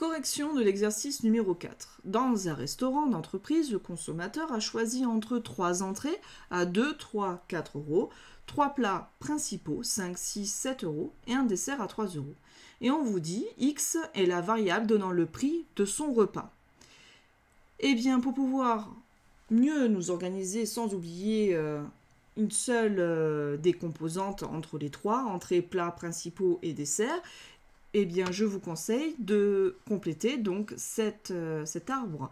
Correction de l'exercice numéro 4. Dans un restaurant d'entreprise, le consommateur a choisi entre 3 entrées à 2, 3, 4 euros, 3 plats principaux, 5, 6, 7 euros, et un dessert à 3 euros. Et on vous dit X est la variable donnant le prix de son repas. Eh bien, pour pouvoir mieux nous organiser sans oublier euh, une seule euh, des composantes entre les trois, entrées, plats principaux et desserts, eh bien, je vous conseille de compléter donc euh, cet arbre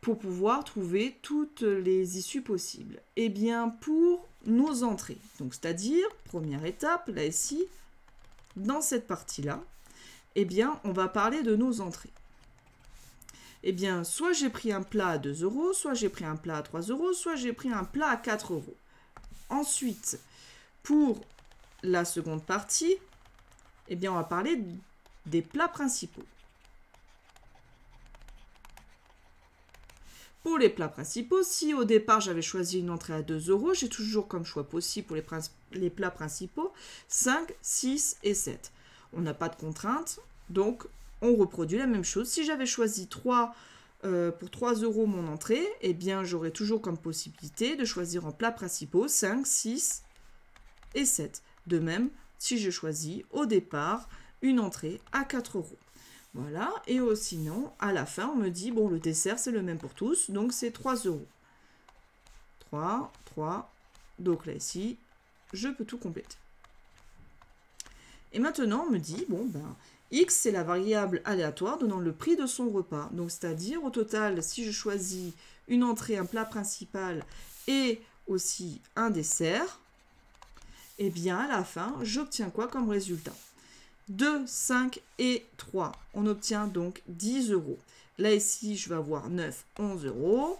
pour pouvoir trouver toutes les issues possibles. Eh bien, pour nos entrées, donc c'est-à-dire, première étape, là ici, dans cette partie-là, eh bien, on va parler de nos entrées. Eh bien, soit j'ai pris un plat à 2 euros, soit j'ai pris un plat à 3 euros, soit j'ai pris un plat à 4 euros. Ensuite, pour la seconde partie, eh bien, on va parler des plats principaux. Pour les plats principaux, si au départ j'avais choisi une entrée à 2 euros, j'ai toujours comme choix possible pour les, les plats principaux 5, 6 et 7. On n'a pas de contrainte, donc on reproduit la même chose. Si j'avais choisi 3 euh, pour 3 euros mon entrée, eh bien j'aurais toujours comme possibilité de choisir en plats principaux 5, 6 et 7. De même, si je choisis au départ une entrée à 4 euros. Voilà, et sinon, à la fin, on me dit, bon, le dessert, c'est le même pour tous, donc c'est 3 euros. 3, 3, donc là, ici, je peux tout compléter. Et maintenant, on me dit, bon, ben, X, c'est la variable aléatoire donnant le prix de son repas. Donc, c'est-à-dire, au total, si je choisis une entrée, un plat principal et aussi un dessert, eh bien, à la fin, j'obtiens quoi comme résultat? 2, 5 et 3. On obtient donc 10 euros. Là, ici, je vais avoir 9, 11 euros.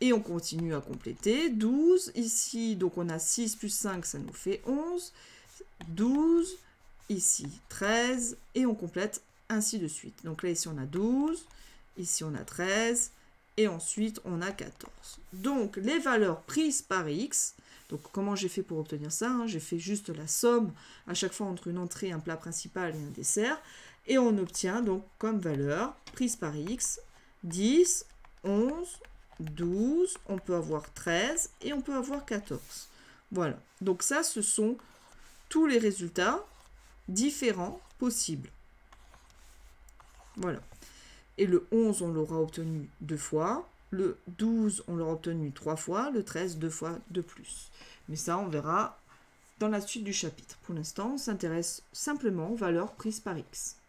Et on continue à compléter. 12, ici, donc on a 6 plus 5, ça nous fait 11. 12, ici 13, et on complète ainsi de suite. Donc là, ici, on a 12, ici, on a 13, et ensuite, on a 14. Donc, les valeurs prises par x, donc comment j'ai fait pour obtenir ça hein? J'ai fait juste la somme à chaque fois entre une entrée, un plat principal et un dessert. Et on obtient donc comme valeur prise par x 10, 11, 12, on peut avoir 13 et on peut avoir 14. Voilà. Donc ça, ce sont tous les résultats différents possibles. Voilà. Et le 11, on l'aura obtenu deux fois. Le 12, on l'aura obtenu trois fois. Le 13, deux fois de plus. Mais ça, on verra dans la suite du chapitre. Pour l'instant, on s'intéresse simplement aux valeurs prises par x.